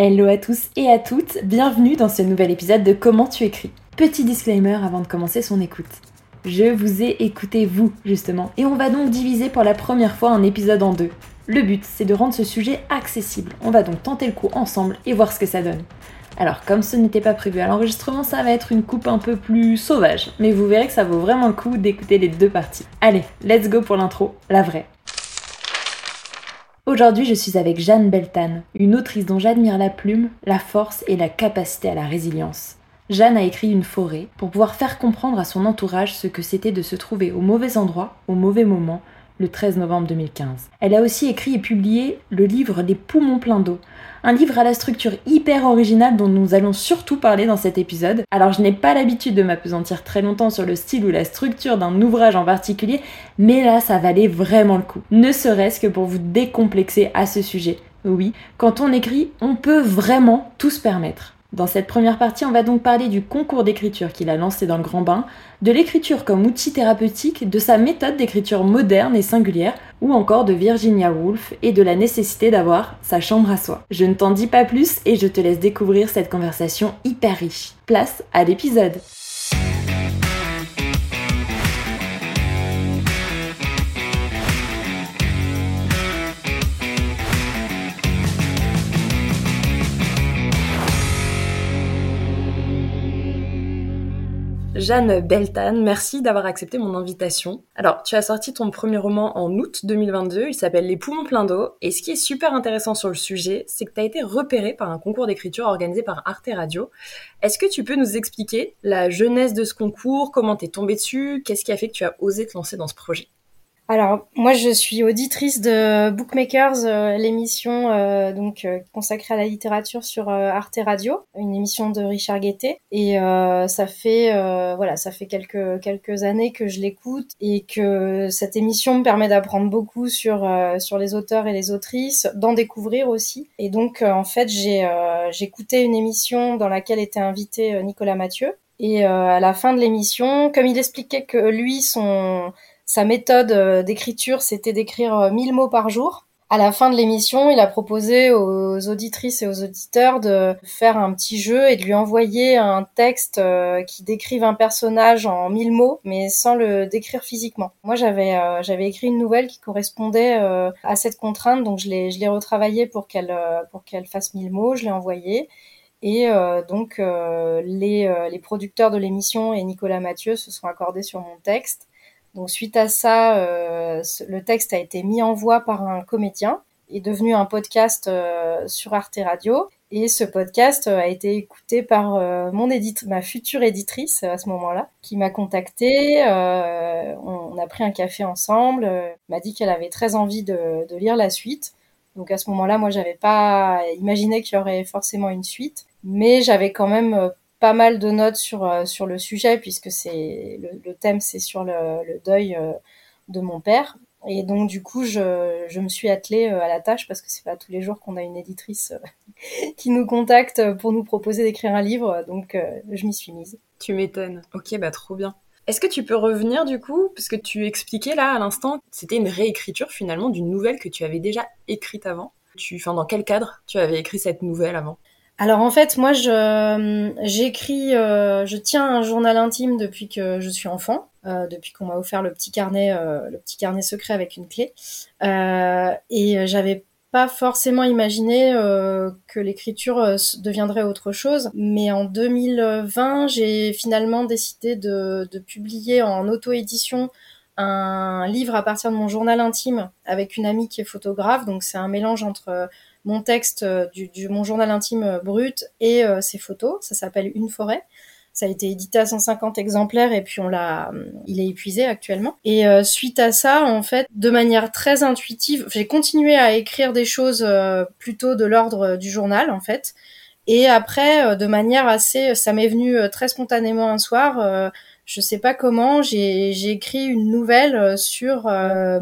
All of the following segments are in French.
Hello à tous et à toutes, bienvenue dans ce nouvel épisode de Comment tu écris. Petit disclaimer avant de commencer son écoute. Je vous ai écouté vous, justement, et on va donc diviser pour la première fois un épisode en deux. Le but, c'est de rendre ce sujet accessible. On va donc tenter le coup ensemble et voir ce que ça donne. Alors, comme ce n'était pas prévu à l'enregistrement, ça va être une coupe un peu plus sauvage, mais vous verrez que ça vaut vraiment le coup d'écouter les deux parties. Allez, let's go pour l'intro, la vraie. Aujourd'hui, je suis avec Jeanne Beltane, une autrice dont j'admire la plume, la force et la capacité à la résilience. Jeanne a écrit Une forêt pour pouvoir faire comprendre à son entourage ce que c'était de se trouver au mauvais endroit, au mauvais moment, le 13 novembre 2015. Elle a aussi écrit et publié le livre Les poumons pleins d'eau, un livre à la structure hyper originale dont nous allons surtout parler dans cet épisode. Alors je n'ai pas l'habitude de m'apesantir très longtemps sur le style ou la structure d'un ouvrage en particulier, mais là ça valait vraiment le coup. Ne serait-ce que pour vous décomplexer à ce sujet. Oui, quand on écrit, on peut vraiment tout se permettre. Dans cette première partie, on va donc parler du concours d'écriture qu'il a lancé dans le Grand Bain, de l'écriture comme outil thérapeutique, de sa méthode d'écriture moderne et singulière, ou encore de Virginia Woolf et de la nécessité d'avoir sa chambre à soi. Je ne t'en dis pas plus et je te laisse découvrir cette conversation hyper riche. Place à l'épisode. Jeanne Beltane, merci d'avoir accepté mon invitation. Alors, tu as sorti ton premier roman en août 2022, il s'appelle Les poumons pleins d'eau, et ce qui est super intéressant sur le sujet, c'est que tu as été repéré par un concours d'écriture organisé par Arte Radio. Est-ce que tu peux nous expliquer la jeunesse de ce concours, comment t'es tombée dessus, qu'est-ce qui a fait que tu as osé te lancer dans ce projet? Alors moi je suis auditrice de Bookmakers, euh, l'émission euh, donc euh, consacrée à la littérature sur Arte Radio, une émission de Richard Guettet. Et ça fait voilà ça fait quelques quelques années que je l'écoute et que cette émission me permet d'apprendre beaucoup sur sur les auteurs et les autrices, d'en découvrir aussi. Et donc en fait j'ai j'écoutais une émission dans laquelle était invité Nicolas Mathieu. Et à la fin de l'émission comme il expliquait que lui son sa méthode euh, d'écriture, c'était d'écrire 1000 euh, mots par jour. À la fin de l'émission, il a proposé aux auditrices et aux auditeurs de faire un petit jeu et de lui envoyer un texte euh, qui décrive un personnage en 1000 mots, mais sans le décrire physiquement. Moi, j'avais j'avais écrit une nouvelle qui correspondait à cette contrainte, donc je l'ai je l'ai retravaillée pour qu'elle pour qu'elle fasse 1000 mots. Je l'ai envoyée. Et donc les, les producteurs de l'émission et Nicolas Mathieu se sont accordés sur mon texte. Donc suite à ça, euh, le texte a été mis en voix par un comédien, est devenu un podcast euh, sur Arte Radio. Et ce podcast euh, a été écouté par mon édite, ma future éditrice à ce moment-là, qui m'a contacté. On, a pris un café ensemble. m'a dit qu'elle avait très envie de, de, lire la suite. Donc à ce moment-là, moi, j'avais pas imaginé qu'il y aurait forcément une suite, mais j'avais quand même pas mal de notes sur euh, sur le sujet puisque c'est le, thème c'est sur le, deuil euh, de mon père et donc du coup je, je me suis attelée euh, à la tâche parce que c'est pas tous les jours qu'on a une éditrice qui nous contacte pour nous proposer d'écrire un livre donc je m'y suis mise. Tu m'étonnes. Ok bah trop bien. Est-ce que tu peux revenir du coup? Parce que tu expliquais là à l'instant c'était une réécriture finalement d'une nouvelle que tu avais déjà écrite avant. Tu, enfin, dans quel cadre tu avais écrit cette nouvelle avant? Alors en fait, moi, j'écris, euh, je tiens un journal intime depuis que je suis enfant, euh, depuis qu'on m'a offert le petit carnet, euh, le petit carnet secret avec une clé, et j'avais pas forcément imaginé que l'écriture deviendrait autre chose, mais en 2020, j'ai finalement décidé de publier en auto-édition un livre à partir de mon journal intime avec une amie qui est photographe, donc c'est un mélange entre mon texte euh, du, mon journal intime euh, brut et euh, ses photos. Ça s'appelle Une forêt. Ça a été édité à 150 exemplaires et puis on l'a, il est épuisé actuellement. Et suite à ça, en fait, de manière très intuitive, j'ai continué à écrire des choses plutôt de l'ordre du journal, en fait. Et après, de manière assez, ça m'est venu très spontanément un soir. je sais pas comment, j'ai écrit une nouvelle sur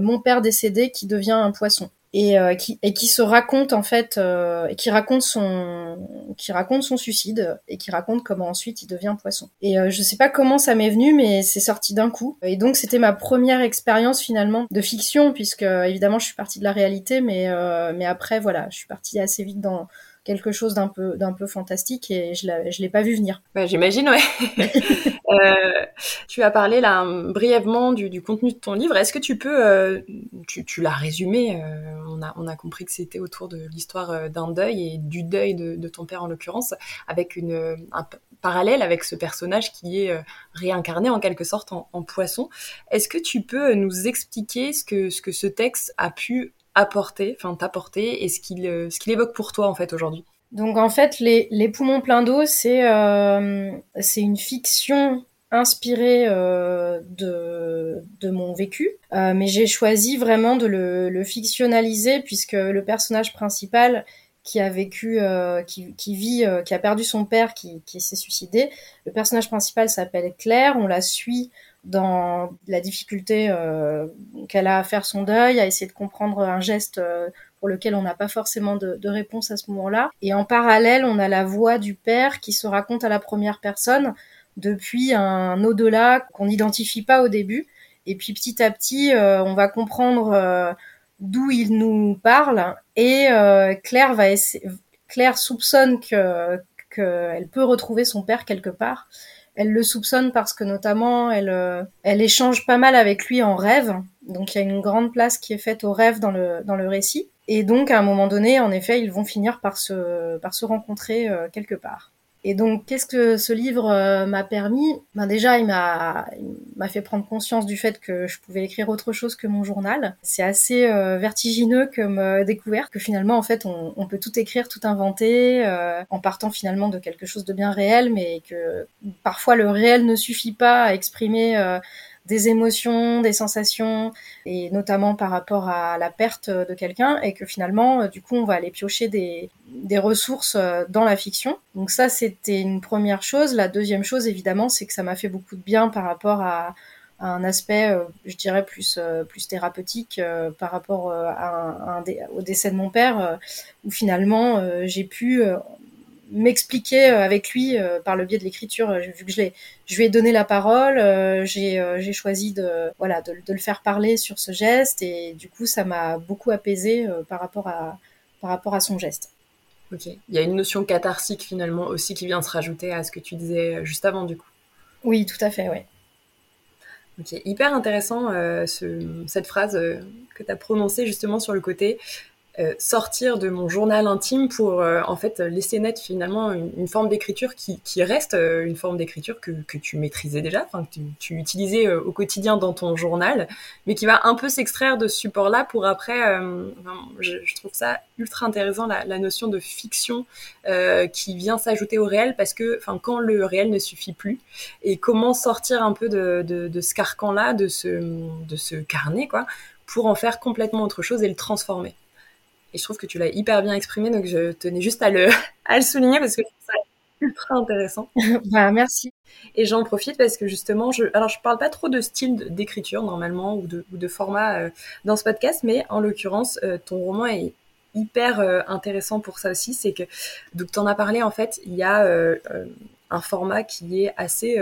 mon père décédé qui devient un poisson et euh, qui et qui se raconte en fait euh, qui raconte son qui raconte son suicide et qui raconte comment ensuite il devient poisson. Et euh, je sais pas comment ça m'est venu mais c'est sorti d'un coup et donc c'était ma première expérience finalement de fiction puisque évidemment je suis partie de la réalité mais mais après voilà, je suis partie assez vite dans quelque chose d'un peu d'un peu fantastique et je je l'ai pas vu venir. Bah, j'imagine ouais. euh, tu as parlé là brièvement du, du, contenu de ton livre. Est-ce que tu peux euh, tu, tu l'as résumé euh, on a on a compris que c'était autour de l'histoire d'un deuil et du deuil de, de ton père en l'occurrence avec une un parallèle avec ce personnage qui est réincarné en quelque sorte en, en poisson. Est-ce que tu peux nous expliquer ce que ce que ce texte a pu apporter, enfin t'apporter, et ce qu'il euh, ce qu'il évoque pour toi en fait aujourd'hui Donc en fait, les, les poumons pleins d'eau, c'est euh, c'est une fiction inspirée euh, de, de mon vécu, mais j'ai choisi vraiment de le, le, fictionnaliser puisque le personnage principal qui a vécu, qui, qui, vit, qui a perdu son père, qui, qui s'est suicidé. Le personnage principal s'appelle Claire. On la suit dans la difficulté euh, qu'elle a à faire son deuil, à essayer de comprendre un geste euh, pour lequel on n'a pas forcément de, de, réponse à ce moment-là. Et en parallèle, on a la voix du père qui se raconte à la première personne depuis un au-delà qu'on n'identifie pas au début. Et puis petit à petit, euh, on va comprendre euh, d'où il nous parle. Et euh, Claire va essayer, Claire soupçonne que qu'elle peut retrouver son père quelque part elle le soupçonne parce que notamment elle, euh, elle échange pas mal avec lui en rêve. Donc il y a une grande place qui est faite au rêve dans le, dans le récit. Et donc à un moment donné, en effet, ils vont finir par se, par se rencontrer euh, quelque part. Et donc, qu'est-ce que ce livre euh, m'a permis? Ben Déjà, il m'a, m'a fait prendre conscience du fait que je pouvais écrire autre chose que mon journal. C'est assez euh, vertigineux comme euh, découverte que finalement, en fait, on, on, peut tout écrire, tout inventer, en partant finalement de quelque chose de bien réel, mais que parfois le réel ne suffit pas à exprimer des émotions, des sensations, et notamment par rapport à la perte de quelqu'un, et que finalement, euh, du coup, on va aller piocher des, des ressources euh, dans la fiction. Donc ça, c'était une première chose. La deuxième chose, évidemment, c'est que ça m'a fait beaucoup de bien par rapport à, un aspect, euh, je dirais, plus, plus thérapeutique par rapport au décès de mon père, où finalement, j'ai pu m'expliquer euh, avec lui euh, par le biais de l'écriture euh, vu que je, je lui ai donné la parole j'ai choisi de voilà de, de, le faire parler sur ce geste et du coup ça m'a beaucoup apaisé par rapport à par rapport à son geste. Ok. Il y a une notion catharsique finalement aussi qui vient se rajouter à ce que tu disais juste avant du coup. Oui tout à fait ouais. Ok, hyper intéressant euh, ce, cette phrase euh, que tu as prononcée justement sur le côté euh, sortir de mon journal intime pour euh, en fait laisser naître finalement une, forme d'écriture qui, reste euh, une forme d'écriture que, tu maîtrisais déjà, que tu, utilisais au quotidien dans ton journal, mais qui va un peu s'extraire de ce support-là pour après. Je, trouve ça ultra intéressant la, notion de fiction qui vient s'ajouter au réel parce que enfin quand le réel ne suffit plus et comment sortir un peu de, de, de ce carcan-là, de ce de ce carnet quoi, pour en faire complètement autre chose et le transformer. Et je trouve que tu l'as hyper bien exprimé, donc je tenais juste à le, à le souligner parce que je trouve ça ultra intéressant. bah, merci. Et j'en profite parce que justement, je, alors je parle pas trop de style d'écriture normalement ou de, ou de format euh, dans ce podcast, mais en l'occurrence, euh, ton roman est hyper euh, intéressant pour ça aussi. C'est que, donc tu en as parlé en fait, il y a un format qui est assez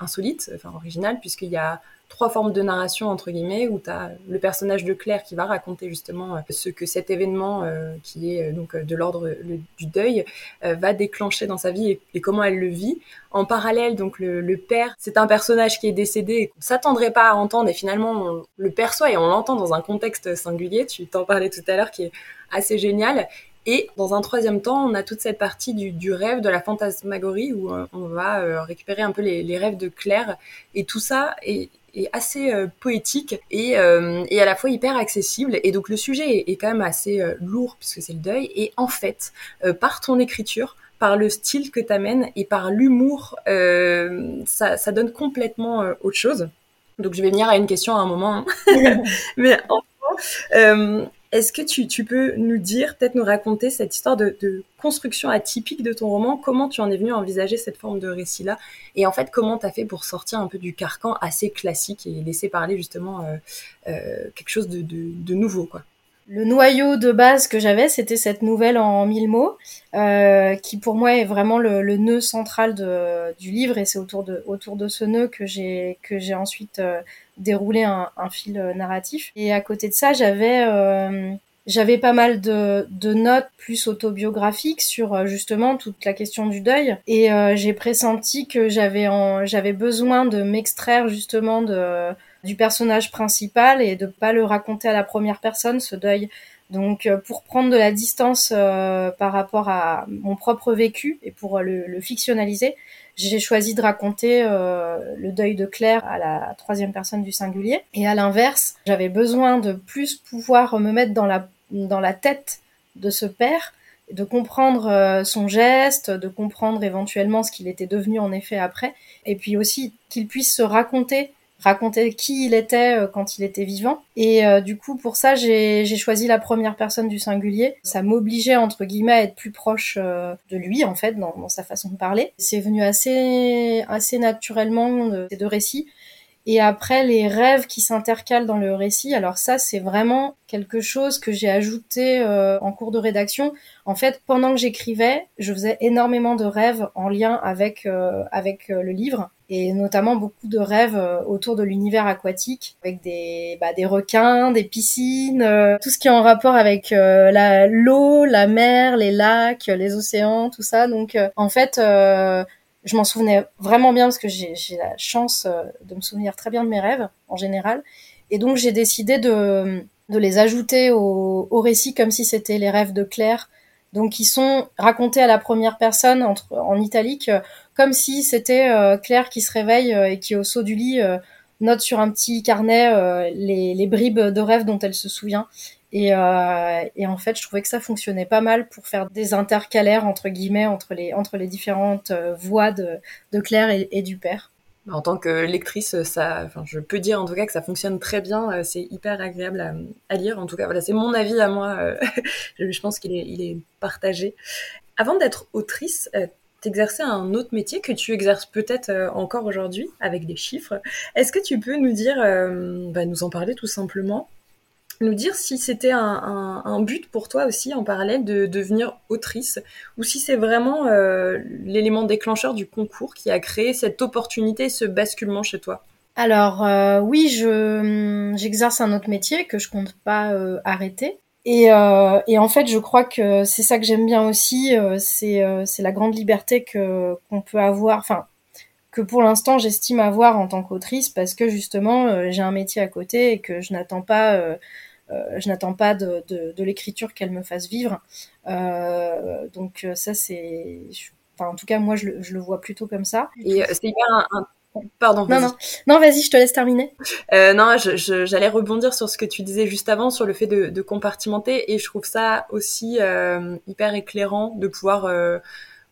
insolite, enfin original, puisqu'il y a trois formes de narration entre guillemets où tu as le personnage de Claire qui va raconter justement ce que cet événement euh, qui est donc de l'ordre du deuil euh, va déclencher dans sa vie et, comment elle le vit. En parallèle, donc le, le père, c'est un personnage qui est décédé et qu'on s'attendrait pas à entendre et finalement on le perçoit et on l'entend dans un contexte singulier. Tu t'en parlais tout à l'heure qui est assez génial. Et dans un troisième temps, on a toute cette partie du, du rêve, de la fantasmagorie, où euh, on va euh, récupérer un peu les, les, rêves de Claire. Et tout ça est, est assez euh, poétique et, euh, et, à la fois hyper accessible. Et donc le sujet est, est quand même assez euh, lourd puisque c'est le deuil. Et en fait, par ton écriture, par le style que tu amènes et par l'humour, ça, ça, donne complètement autre chose. Donc je vais venir à une question à un moment. Hein. Mais en euh, est-ce que tu, peux nous dire, peut-être nous raconter cette histoire de, construction atypique de ton roman? Comment tu en es venu à envisager cette forme de récit-là? Et en fait, comment tu as fait pour sortir un peu du carcan assez classique et laisser parler justement euh, euh, quelque chose de, de, de nouveau quoi? Le noyau de base que j'avais, c'était cette nouvelle en mille mots, euh, qui pour moi est vraiment le, le nœud central de, du livre, et c'est autour de, autour de ce nœud que j'ai que j'ai ensuite euh, déroulé un, un, fil narratif. Et à côté de ça, j'avais euh, J'avais pas mal de, de, notes plus autobiographiques sur euh, justement toute la question du deuil et euh, j'ai pressenti que j'avais j'avais besoin de m'extraire justement de du personnage principal et de pas le raconter à la première personne ce deuil. Donc euh, pour prendre de la distance par rapport à mon propre vécu et pour le, le fictionnaliser, j'ai choisi de raconter le deuil de Claire à la troisième personne du singulier. Et à l'inverse, j'avais besoin de plus pouvoir me mettre dans la dans la tête de ce père, de comprendre euh, son geste, de comprendre éventuellement ce qu'il était devenu en effet après, et puis aussi qu'il puisse se raconter, raconter qui il était euh, quand il était vivant. Et euh, du coup, pour ça, j'ai choisi la première personne du singulier. Ça m'obligeait entre guillemets à être plus proche de lui en fait dans, sa façon de parler. C'est venu assez assez naturellement de ces deux récits. Et après, les rêves qui s'intercalent dans le récit, alors ça, c'est vraiment quelque chose que j'ai ajouté euh, en cours de rédaction. En fait, pendant que j'écrivais, je faisais énormément de rêves en lien avec, euh, avec euh, le livre, et notamment beaucoup de rêves autour de l'univers aquatique, avec des, bah, des requins, des piscines, tout ce qui est en rapport avec la l'eau, la mer, les lacs, les océans, tout ça. Donc, en fait je m'en souvenais vraiment bien parce que j'ai la chance euh, de me souvenir très bien de mes rêves en général. Et donc j'ai décidé de, les ajouter au récit comme si c'était les rêves de Claire. Donc ils sont racontés à la première personne entre, en italique euh, comme si c'était euh, Claire qui se réveille et qui au saut du lit note sur un petit carnet les, bribes de rêves dont elle se souvient. Et, euh, en fait, je trouvais que ça fonctionnait pas mal pour faire des intercalaires entre guillemets entre les entre différentes euh, voix de, Claire et, du père. En tant que lectrice, ça, enfin, je peux dire en tout cas que ça fonctionne très bien. Euh, c'est hyper agréable à, lire. En tout cas, voilà, c'est mon avis à moi. Euh, je pense qu'il est, partagé. Avant d'être autrice, t'exerçais un autre métier que tu exerces peut-être encore aujourd'hui avec des chiffres. Est-ce que tu peux nous dire, bah, nous en parler tout simplement? Nous dire si c'était un, but pour toi aussi en parallèle de, devenir autrice ou si c'est vraiment euh, l'élément déclencheur du concours qui a créé cette opportunité, ce basculement chez toi? Alors euh, oui, je j'exerce un autre métier que je compte pas euh, arrêter. Et, et, en fait, je crois que c'est ça que j'aime bien aussi, c'est c'est la grande liberté que qu'on peut avoir, enfin que pour l'instant j'estime avoir en tant qu'autrice parce que justement j'ai un métier à côté et que je n'attends pas je n'attends pas de, de, de l'écriture qu'elle me fasse vivre. Euh, donc euh, ça, c'est... Enfin, en tout cas, moi, je le, je le vois plutôt comme ça. Et c'est hyper un, Pardon. Non, non, non, vas-y, je te laisse terminer. Euh, non, j'allais rebondir sur ce que tu disais juste avant, sur le fait de, de compartimenter, et je trouve ça aussi euh, hyper éclairant de pouvoir euh,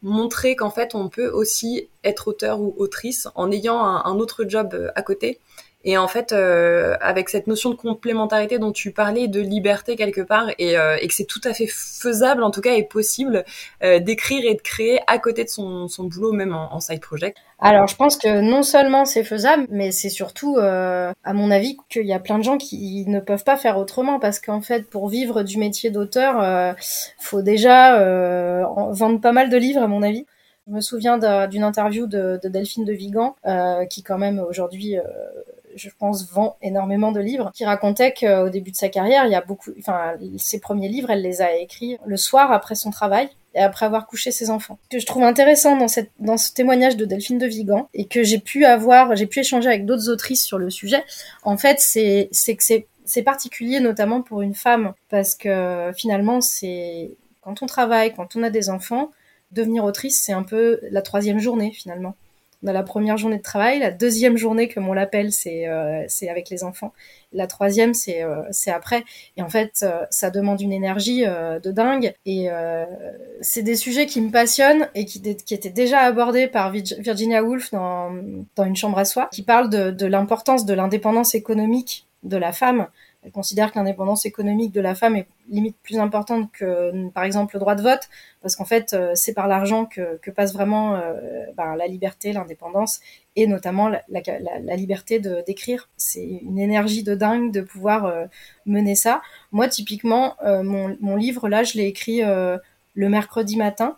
montrer qu'en fait, on peut aussi être auteur ou autrice en ayant un, un autre job à côté. Et en fait, euh, avec cette notion de complémentarité dont tu parlais, de liberté quelque part, et, euh, et que c'est tout à fait faisable, en tout cas, et possible euh, d'écrire et de créer à côté de son, son boulot, même en, side project. Alors, je pense que non seulement c'est faisable, mais c'est surtout, euh, à mon avis, qu'il y a plein de gens qui ne peuvent pas faire autrement, parce qu'en fait, pour vivre du métier d'auteur, euh, faut déjà euh, vendre pas mal de livres, à mon avis. Je me souviens d'une interview de, de, Delphine de Vigan, qui quand même aujourd'hui je pense, vend énormément de livres, qui racontait qu'au début de sa carrière, il y a beaucoup, enfin, ses premiers livres, elle les a écrits le soir après son travail et après avoir couché ses enfants. Ce que je trouve intéressant dans, cette, dans ce témoignage de Delphine de Vigan et que j'ai pu avoir, j'ai pu échanger avec d'autres autrices sur le sujet, en fait, c'est, c'est que c'est, c'est particulier notamment pour une femme parce que finalement, c'est quand on travaille, quand on a des enfants, devenir autrice, c'est un peu la troisième journée finalement on a la première journée de travail, la deuxième journée, comme on l'appelle, c'est euh, c'est avec les enfants. La troisième, c'est euh, c'est après. Et en fait, euh, ça demande une énergie euh, de dingue. Et c'est des sujets qui me passionnent et qui, étaient déjà abordés par Virginia Woolf dans, dans Une chambre à soi, qui parle de l'importance de l'indépendance économique de la femme elle considère que l'indépendance économique de la femme est limite plus importante que, par exemple, le droit de vote, parce qu'en fait, euh, c'est par l'argent que, passe vraiment euh, ben, la liberté, l'indépendance, et notamment la, liberté d'écrire. C'est une énergie de dingue de pouvoir euh, mener ça. Moi, typiquement, mon, mon, livre, là, je l'ai écrit le mercredi matin,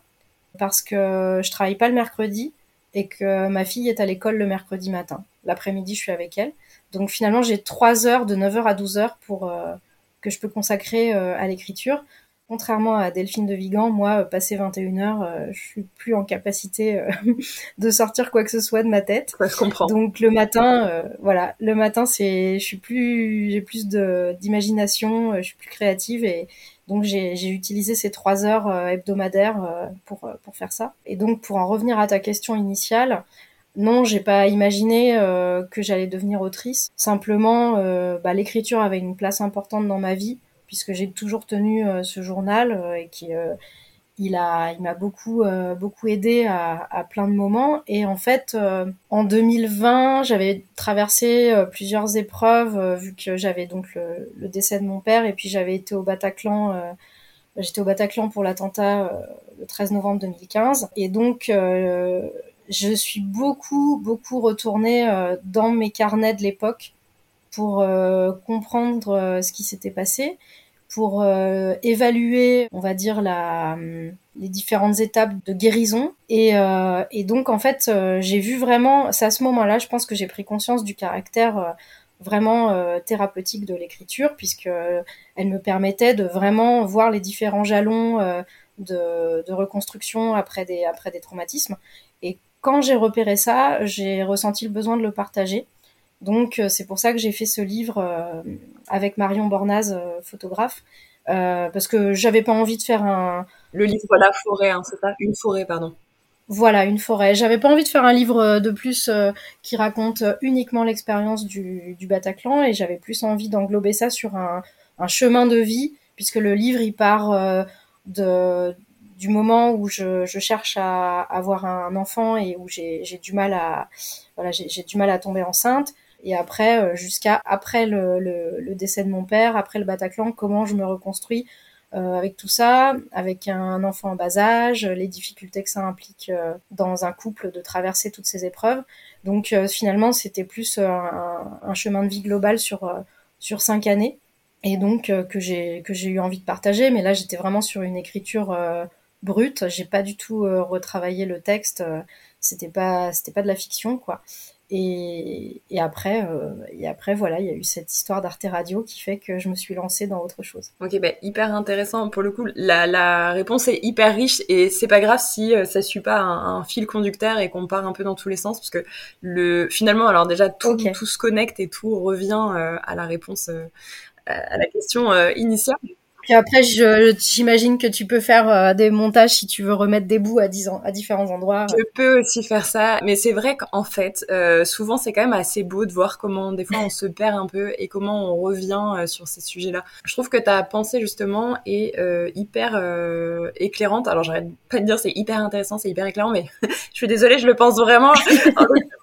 parce que je travaille pas le mercredi, et que ma fille est à l'école le mercredi matin. L'après-midi, je suis avec elle. Donc finalement, j'ai trois heures de 9h à 12h pour, euh, que je peux consacrer à l'écriture. Contrairement à Delphine de Vigan, moi, passé 21 heures, euh, je suis plus en capacité euh, de sortir quoi que ce soit de ma tête. je comprends. Donc le matin, euh, voilà, le matin, c'est, je suis plus, j'ai plus de d'imagination, je suis plus créative et donc j'ai utilisé ces trois heures hebdomadaires pour pour faire ça. Et donc pour en revenir à ta question initiale, non, j'ai pas imaginé que j'allais devenir autrice. Simplement, bah, l'écriture avait une place importante dans ma vie puisque j'ai toujours tenu euh, ce journal euh, et qui euh, il a il m'a beaucoup beaucoup aidé à, à, plein de moments et en fait en 2020 j'avais traversé plusieurs épreuves vu que j'avais donc le, le, décès de mon père et puis j'avais été au Bataclan j'étais au Bataclan pour l'attentat le 13 novembre 2015 et donc je suis beaucoup beaucoup retournée dans mes carnets de l'époque pour comprendre ce qui s'était passé pour euh, évaluer, on va dire, la, hum, les différentes étapes de guérison. Et, euh, donc, en fait, euh, j'ai vu vraiment, c'est à ce moment-là, je pense que j'ai pris conscience du caractère vraiment thérapeutique de l'écriture, puisque elle me permettait de vraiment voir les différents jalons de, reconstruction après des, après des traumatismes. Quand j'ai repéré ça, j'ai ressenti le besoin de le partager. Donc euh, c'est pour ça que j'ai fait ce livre euh, avec Marion Bornaz, euh, photographe, parce que j'avais pas envie de faire un... Le livre La forêt, hein, c'est ça? Une forêt, pardon. Voilà, une forêt. J'avais pas envie de faire un livre de plus qui raconte uniquement l'expérience du, du, Bataclan et j'avais plus envie d'englober ça sur un, un, chemin de vie, puisque le livre il part de, du moment où je, je, cherche à avoir un enfant et où j'ai du mal à voilà j'ai du mal à tomber enceinte et après, euh, jusqu'à après le, le, décès de mon père, après le Bataclan, comment je me reconstruis euh, avec tout ça, avec un enfant en bas âge, les difficultés que ça implique euh, dans un couple de traverser toutes ces épreuves. Donc finalement, c'était plus un, un, chemin de vie global sur sur cinq années, et donc que j'ai que j'ai eu envie de partager. Mais là, j'étais vraiment sur une écriture brute. J'ai pas du tout retravaillé le texte. c'était pas c'était pas de la fiction, quoi. Et, et, après, euh, et après, voilà, il y a eu cette histoire d'Arte Radio qui fait que je me suis lancée dans autre chose. Ok, bah, hyper intéressant. Pour le coup, la, la réponse est hyper riche et c'est pas grave si euh, ça suit pas un, fil conducteur et qu'on part un peu dans tous les sens parce que le, finalement, alors déjà, tout, tout se connecte et tout revient euh, à la réponse euh, à la question initiale. Puis après, j'imagine que tu peux faire euh, des montages si tu veux remettre des bouts à, à différents endroits. Je peux aussi faire ça, mais c'est vrai qu'en fait, euh, souvent c'est quand même assez beau de voir comment des fois on se perd un peu et comment on revient euh, sur ces sujets-là. Je trouve que ta pensée justement est hyper éclairante. Alors j'arrête pas de dire c'est hyper intéressant, c'est hyper éclairant, mais je suis désolée, je le pense vraiment.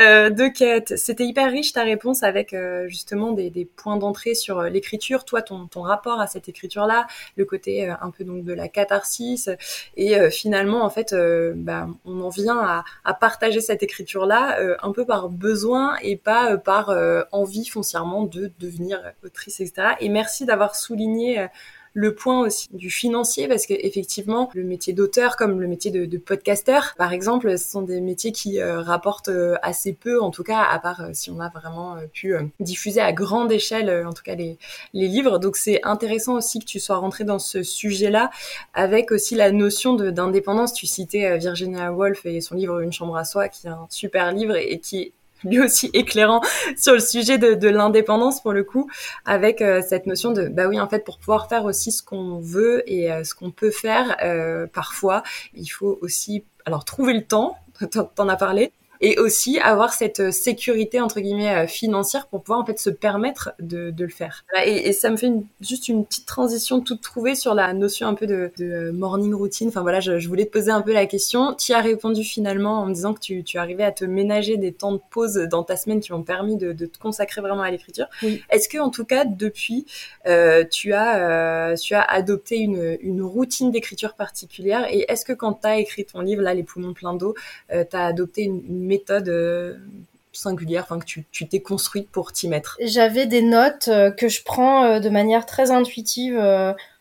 euh, de quête. C'était hyper riche ta réponse avec euh, justement des, points d'entrée sur euh, l'écriture, toi ton, ton, rapport à cette écriture-là, le côté euh, un peu donc de la catharsis et finalement en fait bah, on en vient à, à partager cette écriture-là un peu par besoin et pas par envie foncièrement de devenir autrice etc. Et merci d'avoir souligné le point aussi du financier parce que effectivement le métier d'auteur comme le métier de, de podcasteur par exemple ce sont des métiers qui euh, rapportent euh, assez peu en tout cas à part euh, si on a vraiment pu diffuser à grande échelle en tout cas les, les livres. Donc c'est intéressant aussi que tu sois rentré dans ce sujet là avec aussi la notion d'indépendance. Tu citais Virginia Woolf et son livre Une chambre à soi qui est un super livre et qui lui aussi éclairant sur le sujet de, de l'indépendance pour le coup, avec euh, cette notion de bah oui en fait pour pouvoir faire aussi ce qu'on veut et euh, ce qu'on peut faire euh, parfois, il faut aussi alors trouver le temps, t'en as parlé, et aussi avoir cette euh, sécurité entre guillemets euh, financière pour pouvoir en fait se permettre de, de le faire. Et, et, ça me fait une, juste une petite transition toute trouvée sur la notion un peu de, de euh, morning routine. Enfin voilà, je, je, voulais te poser un peu la question. Tu as répondu finalement en me disant que tu, tu arrivais à te ménager des temps de pause dans ta semaine qui ont permis de, de te consacrer vraiment à l'écriture. Oui. Est-ce que en tout cas depuis euh, tu as tu as adopté une, une routine d'écriture particulière? Et est-ce que quand tu as écrit ton livre là les poumons pleins d'eau, euh, tu as adopté une, une méthode euh, singulière, enfin que tu t'es construite pour t'y mettre J'avais des notes euh, que je prends euh, de manière très intuitive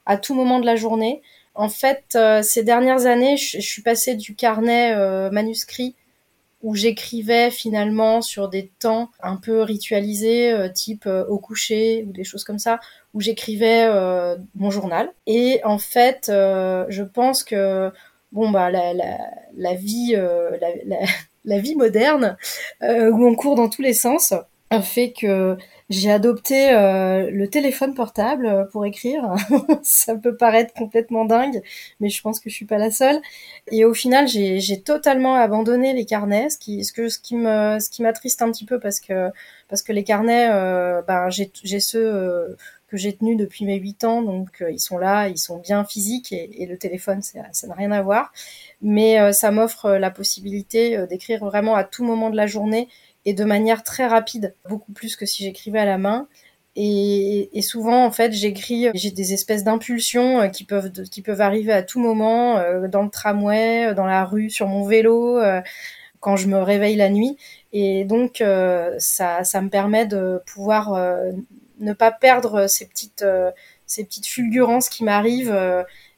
à tout moment de la journée. En fait, ces dernières années, je, suis passée du carnet manuscrit où j'écrivais finalement sur des temps un peu ritualisés, type au coucher ou des choses comme ça, où j'écrivais mon journal. Et en fait, je pense que bon bah la, vie la, vie moderne où on court dans tous les sens fait que j'ai adopté euh, le téléphone portable euh, pour écrire. ça peut paraître complètement dingue, mais je pense que je suis pas la seule. Et au final, j'ai totalement abandonné les carnets, ce qui, m'attriste un petit peu parce que, les carnets, euh, ben j'ai, ceux euh, que j'ai tenus depuis mes 8 ans, donc ils sont là, ils sont bien physiques et, le téléphone, ça, n'a rien à voir. Mais ça m'offre la possibilité d'écrire vraiment à tout moment de la journée et de manière très rapide, beaucoup plus que si j'écrivais à la main. Et, souvent, en fait, j'écris, j'ai des espèces d'impulsions euh, qui peuvent qui peuvent arriver à tout moment, euh, dans le tramway, euh, dans la rue, sur mon vélo, quand je me réveille la nuit. Et donc, ça me permet de pouvoir ne pas perdre ces petites ces petites fulgurances qui m'arrivent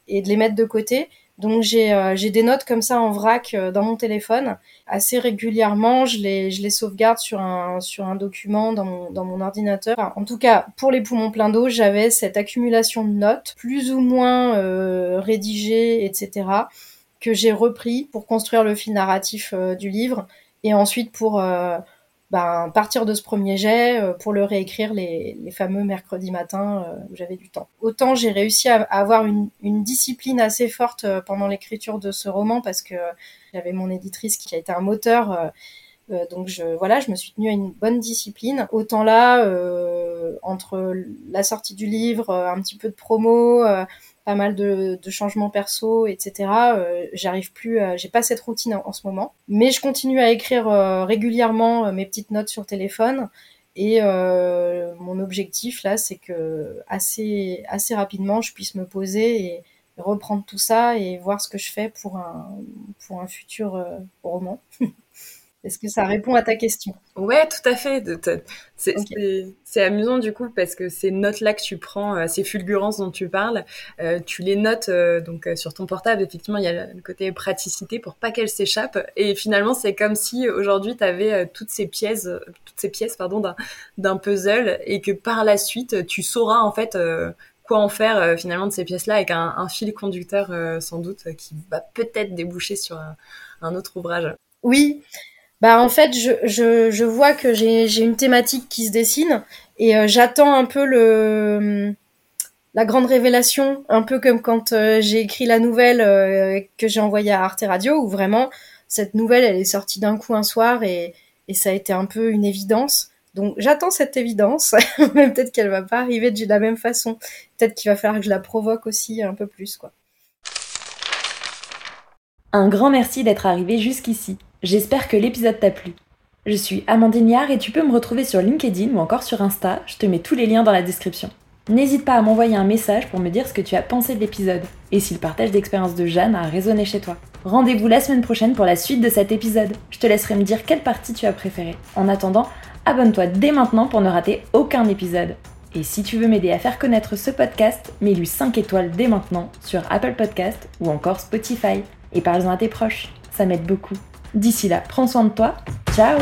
et de les mettre de côté. Donc j'ai euh, des notes comme ça en vrac euh, dans mon téléphone assez régulièrement. Je les je les sauvegarde sur un sur un document dans mon dans mon ordinateur. en tout cas, pour les poumons pleins d'eau, j'avais cette accumulation de notes plus ou moins euh, rédigées, etc. que j'ai repris pour construire le fil narratif du livre et ensuite pour ben, partir de ce premier jet euh, pour le réécrire les, les fameux mercredis matins euh, où j'avais du temps. Autant j'ai réussi à, avoir une, une, discipline assez forte euh, pendant l'écriture de ce roman parce que j'avais mon éditrice qui a été un moteur. Donc je voilà, je me suis tenue à une bonne discipline. Autant là, entre la sortie du livre, un petit peu de promo, pas mal de, de changements perso, etc. Euh, J'arrive plus, j'ai pas cette routine en, ce moment, mais je continue à écrire euh, régulièrement euh, mes petites notes sur téléphone. Et euh, mon objectif là, c'est que assez assez rapidement, je puisse me poser et reprendre tout ça et voir ce que je fais pour un pour un futur roman. Est-ce que ça répond à ta question? Ouais, tout à fait. C'est amusant du coup parce que ces notes-là que tu prends, euh, ces fulgurances dont tu parles, euh, tu les notes euh, donc sur ton portable. Effectivement, il y a le côté praticité pour pas qu'elles s'échappent. Et finalement, c'est comme si aujourd'hui tu avais toutes ces pièces, toutes ces pièces pardon d'un puzzle et que par la suite tu sauras en fait quoi en faire finalement de ces pièces-là avec un, fil conducteur sans doute qui va peut-être déboucher sur un, un autre ouvrage. Oui, bah en fait, je, je, je vois que j'ai une thématique qui se dessine et euh, j'attends un peu le la grande révélation, un peu comme quand euh, j'ai écrit la nouvelle euh, que j'ai envoyée à Arte Radio, où vraiment cette nouvelle, elle est sortie d'un coup un soir et, et ça a été un peu une évidence. Donc j'attends cette évidence, mais peut-être qu'elle va pas arriver de la même façon. Peut-être qu'il va falloir que je la provoque aussi un peu plus, quoi. Un grand merci d'être arrivé jusqu'ici. J'espère que l'épisode t'a plu. Je suis Amandine Yard et tu peux me retrouver sur LinkedIn ou encore sur Insta, je te mets tous les liens dans la description. N'hésite pas à m'envoyer un message pour me dire ce que tu as pensé de l'épisode et si le partage d'expérience de Jeanne a résonné chez toi. Rendez-vous la semaine prochaine pour la suite de cet épisode. Je te laisserai me dire quelle partie tu as préférée. En attendant, abonne-toi dès maintenant pour ne rater aucun épisode. Et si tu veux m'aider à faire connaître ce podcast, mets-lui 5 étoiles dès maintenant sur Apple Podcast ou encore Spotify. Et parle-en à tes proches, ça m'aide beaucoup. D'ici là, prends soin de toi. Ciao